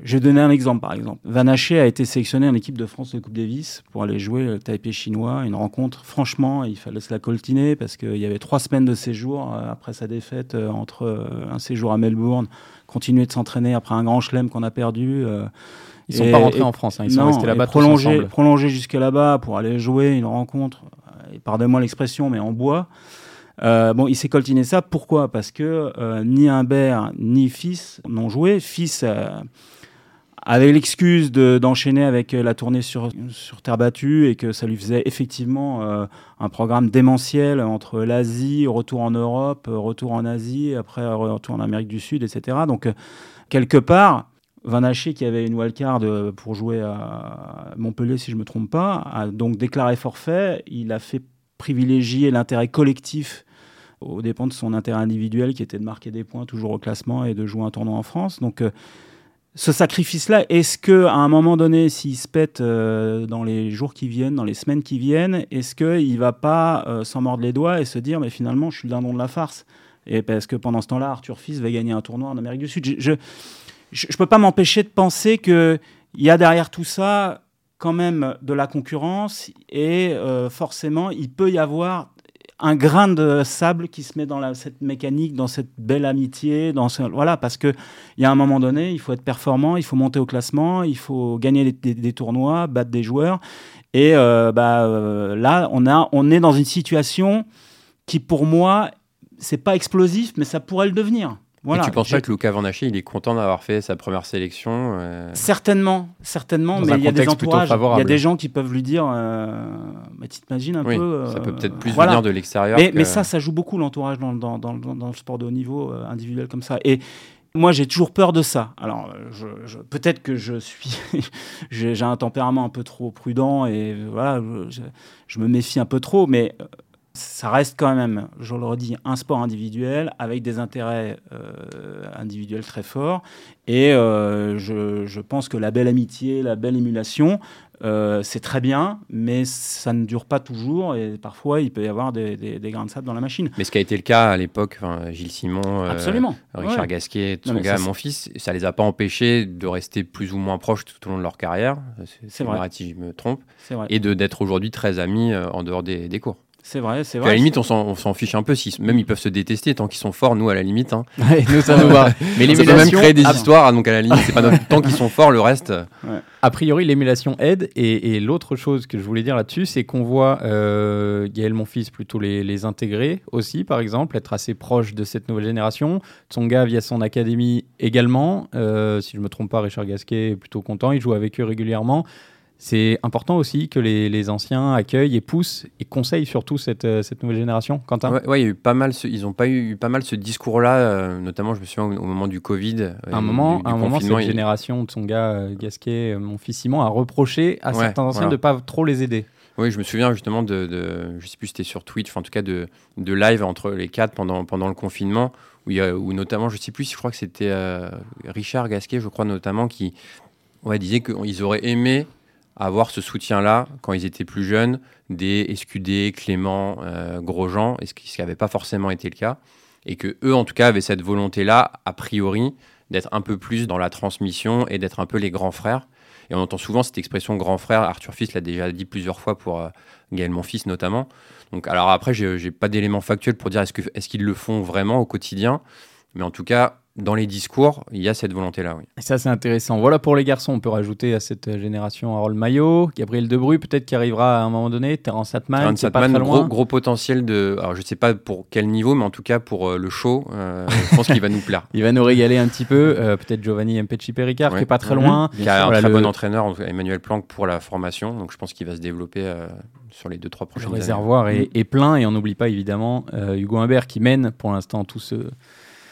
Speaker 2: Je vais donner un exemple, par exemple. Van Haché a été sélectionné en équipe de France de Coupe Davis pour aller jouer le Taipei chinois. Une rencontre, franchement, il fallait se la coltiner parce qu'il y avait trois semaines de séjour euh, après sa défaite euh, entre euh, un séjour à Melbourne, continuer de s'entraîner après un grand chelem qu'on a perdu.
Speaker 1: ils sont pas rentrés en France, hein. ils sont restés là-bas
Speaker 2: prolongés, prolongés jusqu'à là-bas pour aller jouer une rencontre, pardonnez-moi l'expression, mais en bois. bon, il s'est coltiné ça. Pourquoi? Parce que ni Humbert ni Fils n'ont joué. Fils avec l'excuse d'enchaîner avec euh, la tournée sur, terre battue et que ça lui faisait effectivement euh, un programme démentiel entre l'Asie, retour en Europe, euh, retour en Asie, après retour en Amérique du Sud, etc. Donc, quelque part, Van Haché, qui avait une wildcard pour jouer à Montpellier, si je ne me trompe pas, a donc déclaré forfait. Il a fait privilégier l'intérêt collectif aux dépens de son intérêt individuel, qui était de marquer des points toujours au classement et de jouer un tournoi en France. Donc, ce sacrifice-là, est-ce que à un moment donné, s'il se pète euh, dans les jours qui viennent, dans les semaines qui viennent, est-ce qu'il va pas euh, s'en mordre les doigts et se dire, mais finalement, je suis le dindon de la farce Et parce que pendant ce temps-là, Arthur Fils va gagner un tournoi en Amérique du Sud. Je ne peux pas m'empêcher de penser qu'il y a derrière tout ça quand même de la concurrence et euh, forcément, il peut y avoir un grain de sable qui se met dans cette mécanique, dans cette belle amitié, dans voilà, parce que il y a un moment donné, il faut être performant, il faut monter au classement, il faut gagner des, tournois, battre des joueurs, et euh, bah, euh, là, on a, on est dans une situation qui, pour moi, c'est pas explosif, mais ça pourrait le devenir.
Speaker 3: Voilà, et tu penses pas que Luca Van Haché, il est content d'avoir fait sa première sélection euh,
Speaker 2: Certainement, certainement, mais il y a des entourages, il y a des gens qui peuvent lui dire, euh, bah, tu t'imagines un peu.
Speaker 3: ça peut peut-être plus venir de l'extérieur.
Speaker 2: Mais, ça, ça joue beaucoup l'entourage dans, dans, dans, dans, le sport de haut niveau euh, individuel comme ça. Et moi, j'ai toujours peur de ça. Alors, je, peut-être que je suis, [laughs] j'ai un tempérament un peu trop prudent et voilà, je, je, me méfie un peu trop, mais ça reste quand même, je le redis, un sport individuel avec des intérêts euh, individuels très forts. Et euh, je, pense que la belle amitié, la belle émulation, euh, c'est très bien, mais ça ne dure pas toujours et parfois il peut y avoir des, grains de sable dans la machine.
Speaker 3: Mais ce qui a été le cas à l'époque, Gilles Simon, Richard Gasquet, Tsonga, mon fils, ça les a pas empêchés de rester plus ou moins proches tout au long de leur carrière. C'est vrai. si je me trompe. Et d'être aujourd'hui très amis en dehors des cours.
Speaker 2: C'est vrai, c'est vrai.
Speaker 3: À la limite, on s'en fiche un peu. Si, même ils peuvent se détester tant qu'ils sont forts, nous, à la limite. Hein. [laughs]
Speaker 1: nous, ça nous va. [laughs]
Speaker 3: Mais l'émulation. même créer des histoires, donc à la limite, c'est pas notre [laughs] tant qu'ils sont forts, le reste.
Speaker 1: A priori, l'émulation aide. Et, l'autre chose que je voulais dire là-dessus, c'est qu'on voit euh, Gaël, mon fils, plutôt les, intégrer aussi, par exemple, être assez proche de cette nouvelle génération. Tsonga, via son académie également. Euh, si je me trompe pas, Richard Gasquet est plutôt content. Il joue avec eux régulièrement C'est important aussi que les, anciens accueillent et poussent et conseillent surtout cette, euh, cette nouvelle génération. Quentin?
Speaker 3: Ouais, il y a eu pas mal ils n'ont pas eu, pas mal ce discours-là, euh, notamment je me souviens au, moment du Covid. Euh,
Speaker 1: un moment, un moment cette génération de son gars Gasquet, mon fils Simon, a reproché à certains anciens de ne pas trop les aider.
Speaker 3: Oui, je me souviens justement de, de je sais plus si c'était sur Twitch, en tout cas de, de live entre les quatre pendant, pendant le confinement, où, il y a, où notamment, je sais plus si je crois que c'était Richard Gasquet, je crois notamment, qui ouais, disait qu'ils auraient aimé avoir ce soutien-là quand ils étaient plus jeunes, des SQD, Clément, euh, Grosjean, ce qui n'avait pas forcément été le cas, et que eux, en tout cas, avaient cette volonté-là, a priori, d'être un peu plus dans la transmission et d'être un peu les grands frères. Et on entend souvent cette expression grand frère. Arthur Fils l'a déjà dit plusieurs fois pour euh, Gaël Monfils notamment. Donc, alors après, j'ai pas d'éléments factuels pour dire est-ce qu'ils est qu'ils le font vraiment au quotidien. Mais en tout cas, dans les discours, il y a cette volonté-là. Oui.
Speaker 1: Et ça, c'est intéressant. Voilà pour les garçons. On peut rajouter à cette génération Harold Maillot, Gabriel Debru, peut-être qui arrivera à un moment donné, Terence Atman. Terence Atman,
Speaker 3: gros, gros, potentiel de. Alors, je ne sais pas pour quel niveau, mais en tout cas pour euh, le show, euh, je pense qu'il va nous plaire. [laughs]
Speaker 1: Il va nous régaler un petit peu. Euh, peut-être Giovanni Pericard, qui n'est pas très loin.
Speaker 3: Qui a un très bon entraîneur, Emmanuel Planck, pour la formation. Donc, je pense qu'il va se développer sur les deux, trois prochaines années.
Speaker 1: Le réservoir est, est, plein. Et on n'oublie pas, évidemment, Hugo Humbert qui mène pour l'instant tout ce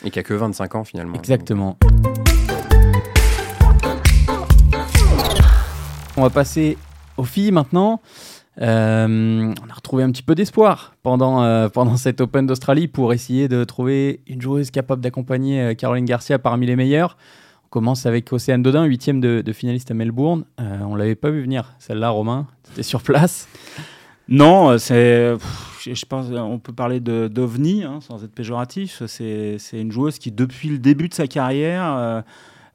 Speaker 3: et qui a que 25 ans finalement.
Speaker 1: Exactement. On va passer aux filles maintenant. Euh, on a retrouvé un petit peu d'espoir pendant, euh, pendant cette Open d'Australie pour essayer de trouver une joueuse capable d'accompagner euh, Caroline Garcia parmi les meilleures. On commence avec Océane Dodin, huitième de, de finaliste à Melbourne. on l'avait pas vu venir, celle-là, Romain. C'était sur place.
Speaker 2: Non, c'est je pense on peut parler d'ovni hein, sans être péjoratif. C'est une joueuse qui depuis le début de sa carrière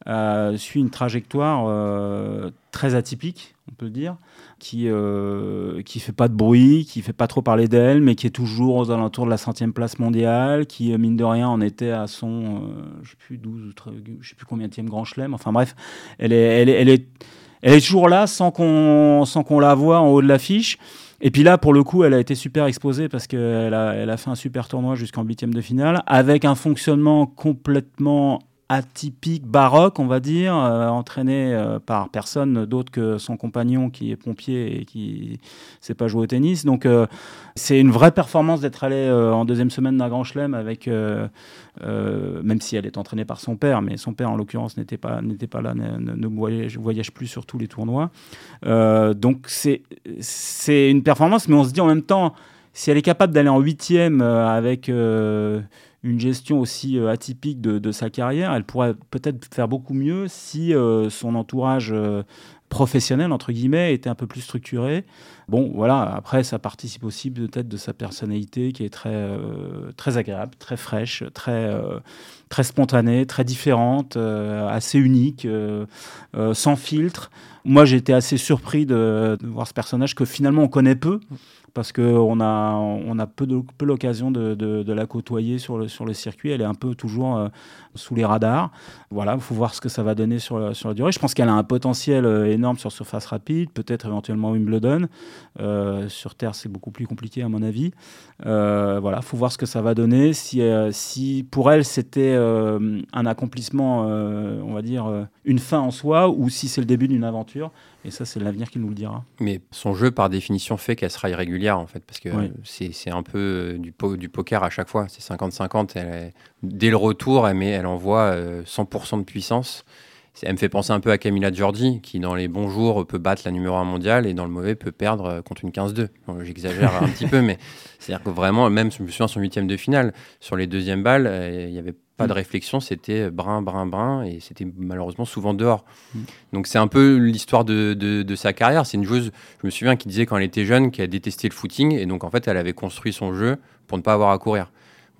Speaker 2: euh, suit une trajectoire euh, très atypique, on peut le dire, qui euh, fait pas de bruit, qui fait pas trop parler d'elle, mais qui est toujours aux alentours de la centième place mondiale, qui mine de rien en était à son je sais plus 12 je sais plus combien de grand chelem. Enfin bref, elle est elle est, elle est elle est toujours là sans qu'on sans la voit en haut de l'affiche. Et puis là, pour le coup, elle a été super exposée parce qu'elle a, elle a fait un super tournoi jusqu'en huitième de finale, avec un fonctionnement complètement atypique, baroque, on va dire, euh, entraîné euh, par personne d'autre que son compagnon qui est pompier et qui ne sait pas jouer au tennis. Donc euh, c'est une vraie performance d'être allé en deuxième semaine d'un Grand Chelem avec, même si elle est entraînée par son père, mais son père en l'occurrence n'était pas, n'était pas là, ne, voyage, plus sur tous les tournois. donc c'est, c'est une performance, mais on se dit en même temps, si elle est capable d'aller en huitième avec une gestion aussi euh, atypique de, sa carrière, elle pourrait peut-être faire beaucoup mieux si euh, son entourage euh, professionnel, entre guillemets, était un peu plus structuré. Bon, voilà, après, ça participe aussi peut-être de sa personnalité qui est très, très agréable, très fraîche, très, très spontanée, très différente, assez unique, sans filtre. Moi, j'ai été assez surpris de, de, voir ce personnage que finalement on connaît peu parce qu'on a, on a peu, peu l'occasion de, de, la côtoyer sur le, sur le circuit. Elle est un peu toujours euh, sous les radars. Voilà, il faut voir ce que ça va donner sur la, sur la durée. Je pense qu'elle a un potentiel euh, énorme sur surface rapide, peut-être éventuellement Wimbledon. Euh, sur Terre, c'est beaucoup plus compliqué à mon avis. voilà, il faut voir ce que ça va donner. Si, si pour elle, c'était un accomplissement, on va dire, une fin en soi, ou si c'est le début d'une aventure. Et ça, c'est l'avenir qui nous le dira.
Speaker 3: Mais son jeu, par définition, fait qu'elle sera irrégulière, en fait, parce que c'est un peu euh, du, du, poker à chaque fois. C'est 50-50. Dès le retour, elle, met, elle envoie 100% euh, de puissance. Elle me fait penser un peu à Camila Giorgi, qui dans les bons jours peut battre la numéro 1 mondiale et dans le mauvais peut perdre euh, contre une 15-2. J'exagère un petit peu, mais c'est-à-dire que vraiment, même, je me souviens, son huitième de finale, sur les deuxièmes balles, il y avait pas de mm. réflexion, c'était brin, brin, brin, et c'était malheureusement souvent dehors. Mm. Donc c'est un peu l'histoire de, de, sa carrière. C'est une joueuse, je me souviens, qui disait quand elle était jeune qu'elle détestait le footing, et donc en fait elle avait construit son jeu pour ne pas avoir à courir.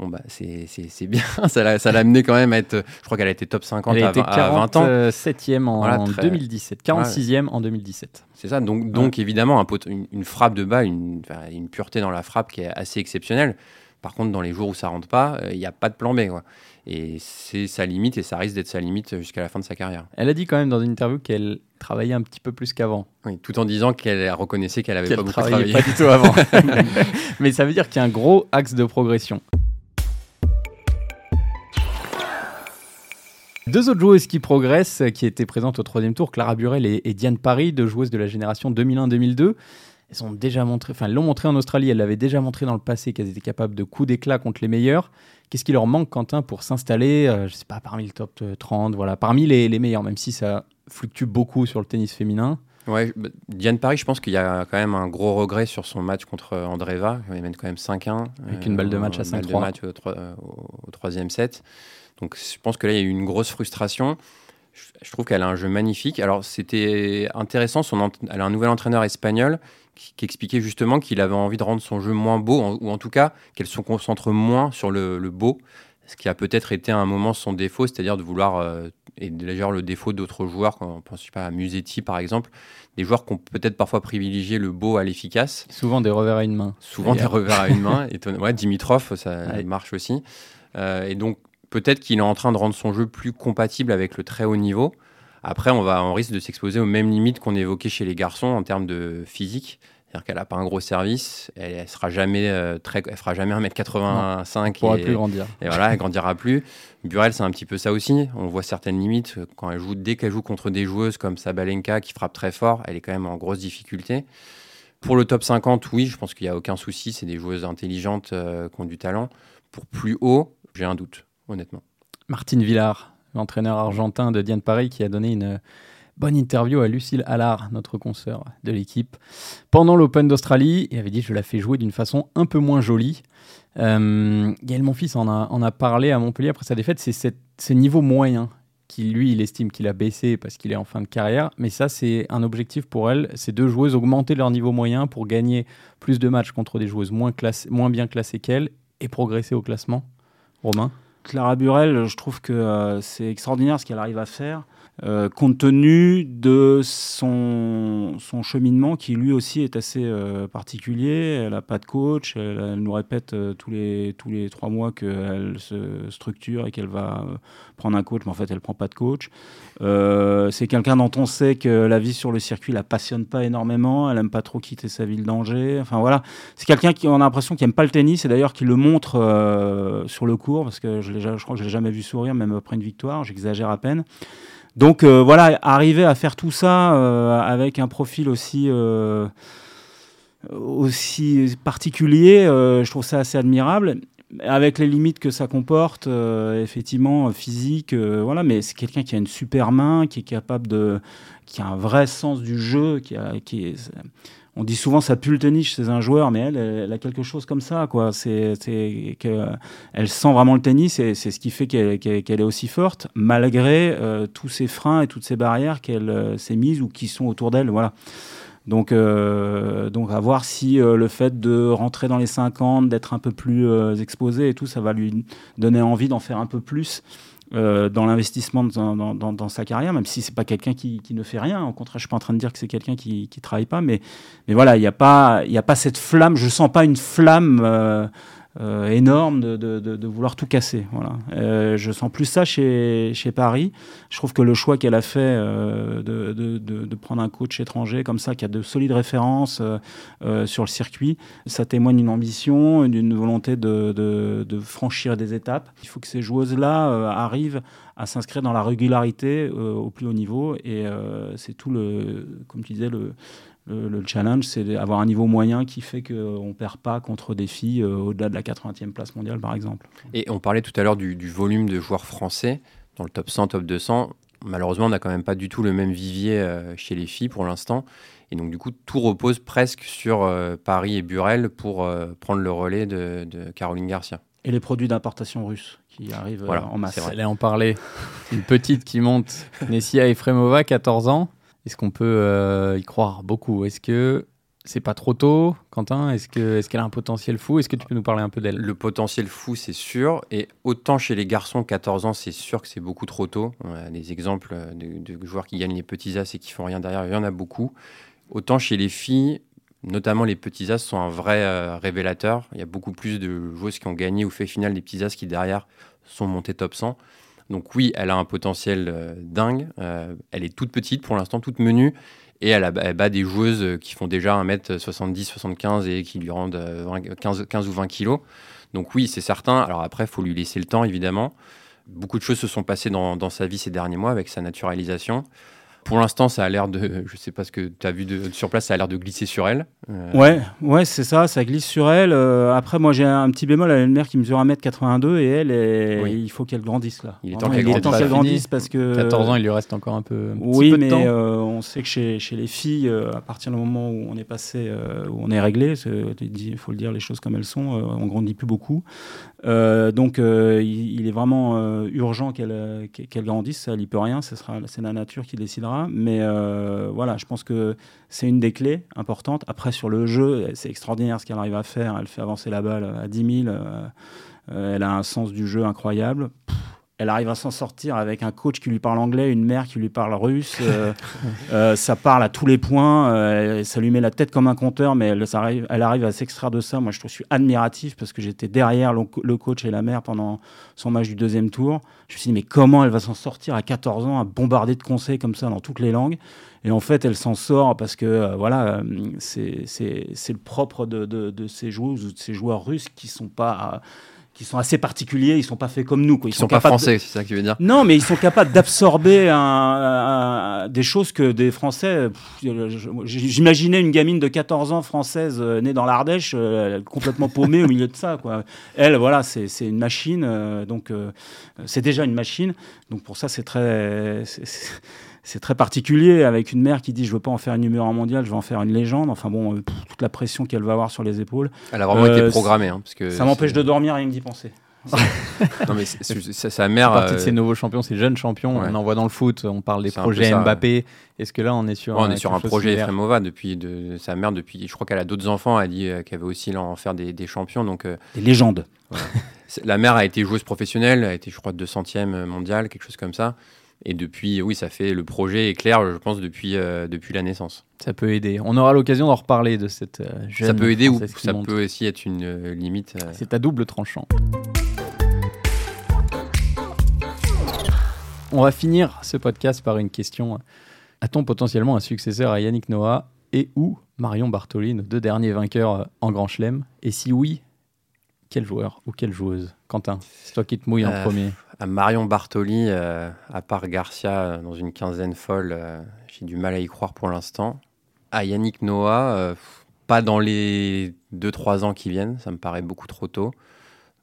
Speaker 3: Bon bah c'est bien, [laughs] ça l'a amené quand même à être, je crois qu'elle a été top 50 elle a été à, 20 ans.
Speaker 1: 7e en, 2017, 46e en 2017.
Speaker 3: C'est ça, donc, donc évidemment un une, une, frappe de bas, une, une pureté dans la frappe qui est assez exceptionnelle. Par contre, dans les jours où ça rentre pas, euh, il n'y a pas de plan B. Quoi. Et c'est sa limite, et ça risque d'être sa limite jusqu'à la fin de sa carrière.
Speaker 1: Elle a dit quand même dans une interview qu'elle travaillait un petit peu plus qu'avant.
Speaker 3: Oui, tout en disant qu'elle reconnaissait qu'elle avait pas beaucoup travaillé.
Speaker 1: pas du tout avant. [laughs] Mais ça veut dire qu'il y a un gros axe de progression. Deux autres joueuses qui progressent, qui étaient présentes au troisième tour, Clara Burel et, Diane Paris, deux joueuses de la génération 2001-2002. Elles ont déjà montré, enfin, l'ont montré en Australie, elles l'avaient déjà montré dans le passé qu'elles étaient capables de coups d'éclat contre les meilleurs. Qu'est-ce qui leur manque, Quentin, pour s'installer, euh, je sais pas, parmi le top 30, voilà, parmi les, les meilleurs, même si ça fluctue beaucoup sur le tennis féminin?
Speaker 3: Ouais, bah, Diane Paris, je pense qu'il y a quand même un gros regret sur son match contre Andreva. Il mène quand même 5-1.
Speaker 1: Avec une balle de match à 5-3.
Speaker 3: de match au, troisième set. Donc je pense que là, il y a eu une grosse frustration. Je, trouve qu'elle a un jeu magnifique. Alors c'était intéressant, son elle a un nouvel entraîneur espagnol qui, expliquait justement qu'il avait envie de rendre son jeu moins beau, ou en tout cas qu'elle se concentre moins sur le, beau, ce qui a peut-être été à un moment son défaut, c'est-à-dire de vouloir, euh, et d'ailleurs le défaut d'autres joueurs, quand on pense pas à Musetti par exemple, des joueurs qui ont peut-être parfois privilégié le beau à l'efficace.
Speaker 1: Souvent des revers à une main.
Speaker 3: Souvent des revers à une main. [laughs] Et, ouais, Dimitrov, ça marche aussi. Euh, et donc peut-être qu'il est en train de rendre son jeu plus compatible avec le très haut niveau. Après, on, va, on risque de s'exposer aux mêmes limites qu'on évoquait chez les garçons en termes de physique. C'est-à-dire qu'elle n'a pas un gros service, elle, ne sera jamais euh, très, elle fera jamais 1m85.
Speaker 1: Elle pourra plus grandir.
Speaker 3: Et voilà, elle grandira plus. Burel, c'est un petit peu ça aussi. On voit certaines limites quand elle joue, dès qu'elle joue contre des joueuses comme Sabalenka qui frappe très fort, elle est quand même en grosse difficulté. Pour le top 50, oui, je pense qu'il n'y a aucun souci. C'est des joueuses intelligentes euh, qui ont du talent. Pour plus haut, j'ai un doute honnêtement.
Speaker 1: Martine Villard, l'entraîneur argentin de Diane Paris, qui a donné une bonne interview à Lucille Allard, notre consoeur de l'équipe, pendant l'Open d'Australie. Il avait dit Je la fais jouer d'une façon un peu moins jolie. Euh, Gaël Monfils en a, en a parlé à Montpellier après sa défaite. C'est ces niveaux moyens qui, lui, il estime qu'il a baissé parce qu'il est en fin de carrière. Mais ça, c'est un objectif pour elle. Ces deux joueuses augmenter leur niveau moyen pour gagner plus de matchs contre des joueuses moins, moins bien classées qu'elles et progresser au classement. Romain?
Speaker 2: Clara Burel, je trouve que euh, c'est extraordinaire ce qu'elle arrive à faire. Euh, compte tenu de son, cheminement qui lui aussi est assez euh, particulier. Elle n'a pas de coach, elle, nous répète euh, tous, les, tous les trois mois qu'elle se structure et qu'elle va prendre un coach, mais en fait elle ne prend pas de coach. c'est quelqu'un dont on sait que la vie sur le circuit la passionne pas énormément, elle n'aime pas trop quitter sa ville d'Angers. Enfin voilà, c'est quelqu'un qui on a l'impression qu'il n'aime pas le tennis et d'ailleurs qui le montre sur le cours parce que je, je crois que je l'ai jamais vu sourire même après une victoire, j'exagère à peine. Donc euh, voilà, arriver à faire tout ça euh, avec un profil aussi euh, aussi particulier, je trouve ça assez admirable. Avec les limites que ça comporte, effectivement, physique, voilà, mais c'est quelqu'un qui a une super main, qui est capable de, qui a un vrai sens du jeu, qui, a, qui est, on dit souvent ça pue le tennis chez un joueur, mais elle, elle a quelque chose comme ça, quoi. C'est qu'elle sent vraiment le tennis et c'est ce qui fait qu'elle est aussi forte, malgré euh, tous ces freins et toutes ces barrières qu'elle euh, s'est mise ou qui sont autour d'elle, voilà. Donc, euh, donc à voir si le fait de rentrer dans les 50, d'être un peu plus exposé et tout, ça va lui donner envie d'en faire un peu plus. Euh, dans l'investissement dans, sa carrière, même si c'est pas quelqu'un qui, ne fait rien. Au contraire, je suis pas en train de dire que c'est quelqu'un qui, travaille pas, mais, mais voilà, il n'y a pas, il a pas cette flamme. Je sens pas une flamme. Euh, euh, énorme de, de, de, vouloir tout casser. Voilà. Euh, je sens plus ça chez, chez Paris. Je trouve que le choix qu'elle a fait euh, de, prendre un coach étranger comme ça, qui a de solides références sur le circuit, ça témoigne d'une ambition, d'une volonté de, franchir des étapes. Il faut que ces joueuses-là arrivent à s'inscrire dans la régularité au plus haut niveau. Et c'est tout le, comme tu disais, le le, challenge, c'est d'avoir un niveau moyen qui fait qu'on ne perd pas contre des filles euh, au-delà de la 80e place mondiale, par exemple.
Speaker 3: Et on parlait tout à l'heure du, volume de joueurs français dans le top 100, top 200. Malheureusement, on n'a quand même pas du tout le même vivier euh, chez les filles pour l'instant. Et donc, du coup, tout repose presque sur euh, Paris et Burel pour prendre le relais de, Caroline Garcia.
Speaker 2: Et les produits d'importation russes qui arrivent en masse.
Speaker 1: Allez en parler. Une petite qui monte, Nessia Efremova, 14 ans. Est-ce qu'on peut euh, y croire beaucoup? Est-ce que c'est pas trop tôt, Quentin? Est-ce qu'elle a un potentiel fou? Est-ce que tu peux nous parler un peu d'elle?
Speaker 3: Le potentiel fou, c'est sûr. Et autant chez les garçons, 14 ans, c'est sûr que c'est beaucoup trop tôt. On a des exemples de, joueurs qui gagnent les petits as et qui font rien derrière. Il y en a beaucoup. Autant chez les filles, notamment les petits as sont un vrai euh, révélateur. Il y a beaucoup plus de joueuses qui ont gagné ou fait finale des petits as qui derrière sont montées top 100. Donc oui, elle a un potentiel euh, dingue. Euh, elle est toute petite pour l'instant, toute menue. Et elle, bat des joueuses qui font déjà 1m70, 75 et qui lui rendent 15, euh, 15 ou 20 kilos. Donc oui, c'est certain. Alors après, il faut lui laisser le temps, évidemment. Beaucoup de choses se sont passées dans sa vie ces derniers mois avec sa naturalisation. Pour l'instant, ça a l'air de, je sais pas ce que tu as vu de, sur place, ça a l'air de glisser sur elle.
Speaker 2: Euh, ouais, ouais, c'est ça, ça glisse sur elle. Euh, après, moi, j'ai un petit bémol, elle a une mère qui mesure 1m82 et elle, est... il faut qu'elle grandisse là.
Speaker 1: Il est temps qu'elle grandisse, parce que 14 ans, il lui reste encore un peu. Un
Speaker 2: oui,
Speaker 1: peu
Speaker 2: mais de temps. Euh, on sait que chez, chez les filles, à partir du moment où on est passé, où on est réglé, il faut le dire les choses comme elles sont, on grandit plus beaucoup. donc, il, est vraiment urgent qu'elle qu'elle grandisse. Elle n'y peut rien, c'est la nature qui décidera. Mais euh, voilà, je pense que c'est une des clés importantes. Après, sur le jeu, c'est extraordinaire ce qu'elle arrive à faire. Elle fait avancer la balle à 10 000. Euh, euh, elle a un sens du jeu incroyable elle arrive à s'en sortir avec un coach qui lui parle anglais, une mère qui lui parle russe. Euh, [laughs] euh, ça parle à tous les points. Euh, ça lui met la tête comme un compteur, mais elle, arrive, elle arrive à s'extraire de ça. Moi, je suis admiratif parce que j'étais derrière le, coach et la mère pendant son match du deuxième tour. Je me suis dit, mais comment elle va s'en sortir à 14 ans, à bombarder de conseils comme ça dans toutes les langues? Et en fait, elle s'en sort parce que voilà, c'est le propre de, de, ces joueuses ou de ces joueurs russes qui sont pas qui sont assez particuliers, ils sont pas faits comme nous. Quoi.
Speaker 3: Ils, sont, pas français, c'est ça que tu veux dire?
Speaker 2: Non, mais ils sont capables d'absorber des choses que des Français. J'imaginais une gamine de 14 ans française euh, née dans l'Ardèche, euh, complètement paumée au milieu de ça. Quoi. Elle, voilà, c'est une machine, euh, donc c'est déjà une machine. Donc pour ça, c'est très c'est très particulier avec une mère qui dit je veux pas en faire une numéro un mondial, je veux en faire une légende. Enfin bon, euh, toute la pression qu'elle va avoir sur les épaules.
Speaker 3: Elle a vraiment été euh, programmée. Hein, parce que
Speaker 2: ça m'empêche de dormir rien que d'y penser. [laughs]
Speaker 3: non mais sa mère.
Speaker 1: Partie de ces euh, nouveaux champions, ces jeunes champions. On en voit dans le foot. On parle des projets Mbappé. Est-ce que là on est sur
Speaker 3: On est sur un projet Efremova depuis de, sa mère depuis. Je crois qu'elle a d'autres enfants. Elle dit qu'elle veut aussi en faire des, champions. Donc
Speaker 2: des légendes. [laughs]
Speaker 3: la mère a été joueuse professionnelle. Elle a été je crois 200e mondiale, quelque chose comme ça. Et depuis, oui, ça fait le projet est clair, je pense, depuis, euh, depuis la naissance.
Speaker 1: Ça peut aider. On aura l'occasion d'en reparler de cette euh, jeune.
Speaker 3: Ça peut aider ou ça peut aussi être une euh, limite.
Speaker 1: C'est à double tranchant. On va finir ce podcast par une question. A-t-on potentiellement un successeur à Yannick Noah et ou Marion Bartoli, nos deux derniers vainqueurs en Grand Chelem? Et si oui, quel joueur ou quelle joueuse? Quentin, c'est toi qui te mouilles en premier
Speaker 3: à Marion Bartoli, euh, à part Garcia euh, dans une quinzaine folle, euh, j'ai du mal à y croire pour l'instant. À Yannick Noah, pas dans les 2-3 ans qui viennent, ça me paraît beaucoup trop tôt.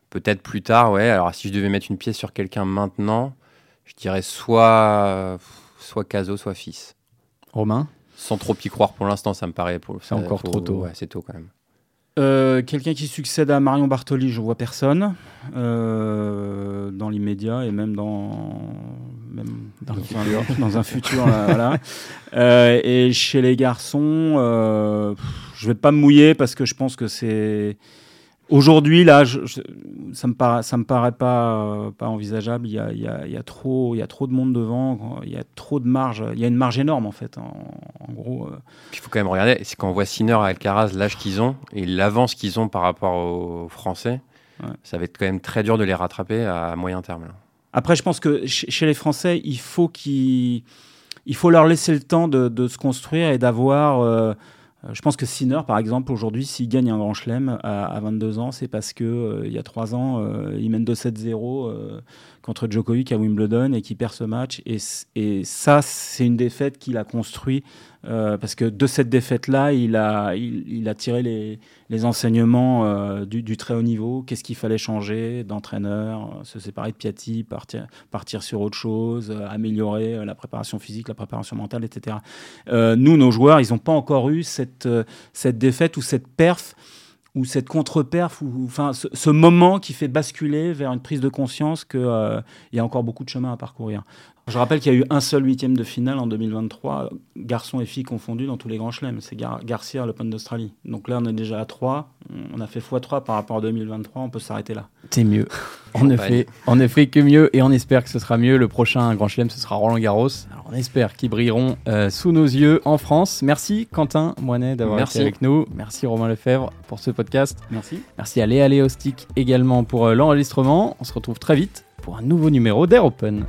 Speaker 3: Peut-être plus tard, ouais. Alors si je devais mettre une pièce sur quelqu'un maintenant, je dirais soit, soit Caso, soit Fils.
Speaker 1: Romain?
Speaker 3: Sans trop y croire pour l'instant, ça me paraît.
Speaker 1: C'est encore trop tôt.
Speaker 3: Ouais, c'est tôt quand même.
Speaker 2: Euh, quelqu'un qui succède à Marion Bartoli, je vois personne euh, dans l'immédiat et même dans, même dans, dans un futur. voilà. Euh, et chez les garçons, je vais pas me mouiller parce que je pense que c'est Aujourd'hui, là, ça me paraît, ça me paraît pas, pas envisageable. Il y, a, il, y a, il y, a, trop, il y a trop de monde devant. Il y a trop de marge. Il y a une marge énorme en fait. En, gros. Euh.
Speaker 3: Il faut quand même regarder. C'est quand on voit Sinner et Alcaraz, l'âge qu'ils ont et l'avance qu'ils ont par rapport aux Français. Ça va être quand même très dur de les rattraper à moyen terme.
Speaker 2: Après, je pense que chez les Français, il faut qu'ils, il faut leur laisser le temps de, de se construire et d'avoir. Euh, euh, je pense que Sinner, par exemple, aujourd'hui, s'il gagne un grand chelem à, 22 ans, c'est parce que euh, il y a 3 ans, euh, il mène 2-7-0 contre Djokovic à Wimbledon et qui perd ce match. Et, et ça, c'est une défaite qu'il a construit euh, parce que de cette défaite-là, il a, tiré les, enseignements euh, du, très haut niveau. Qu'est-ce qu'il fallait changer d'entraîneur, se séparer de Piatti, partir, sur autre chose, euh, améliorer la préparation physique, la préparation mentale, etc. nous, nos joueurs, ils n'ont pas encore eu cette, cette défaite ou cette perf ou cette contre-perf, ou, enfin, ce, moment qui fait basculer vers une prise de conscience qu'il euh, y a encore beaucoup de chemin à parcourir. Je rappelle qu'il y a eu un seul huitième de finale en 2023, garçons et filles confondus dans tous les grands chelems. C'est Garcia à l'Open d'Australie. Donc là, on est déjà à 3. On a fait x3 par rapport à 2023. On peut s'arrêter là.
Speaker 1: C'est mieux. [laughs] On ne, fait, on ne fait que mieux et on espère que ce sera mieux. Le prochain grand chelem, ce sera Roland Garros. Alors on espère qu'ils brilleront euh, sous nos yeux en France. Merci Quentin Moinet d'avoir été avec nous. Merci Romain Lefebvre pour ce podcast.
Speaker 2: Merci.
Speaker 1: Merci à Léa Léostic également pour euh, l'enregistrement. On se retrouve très vite pour un nouveau numéro d'Air Open.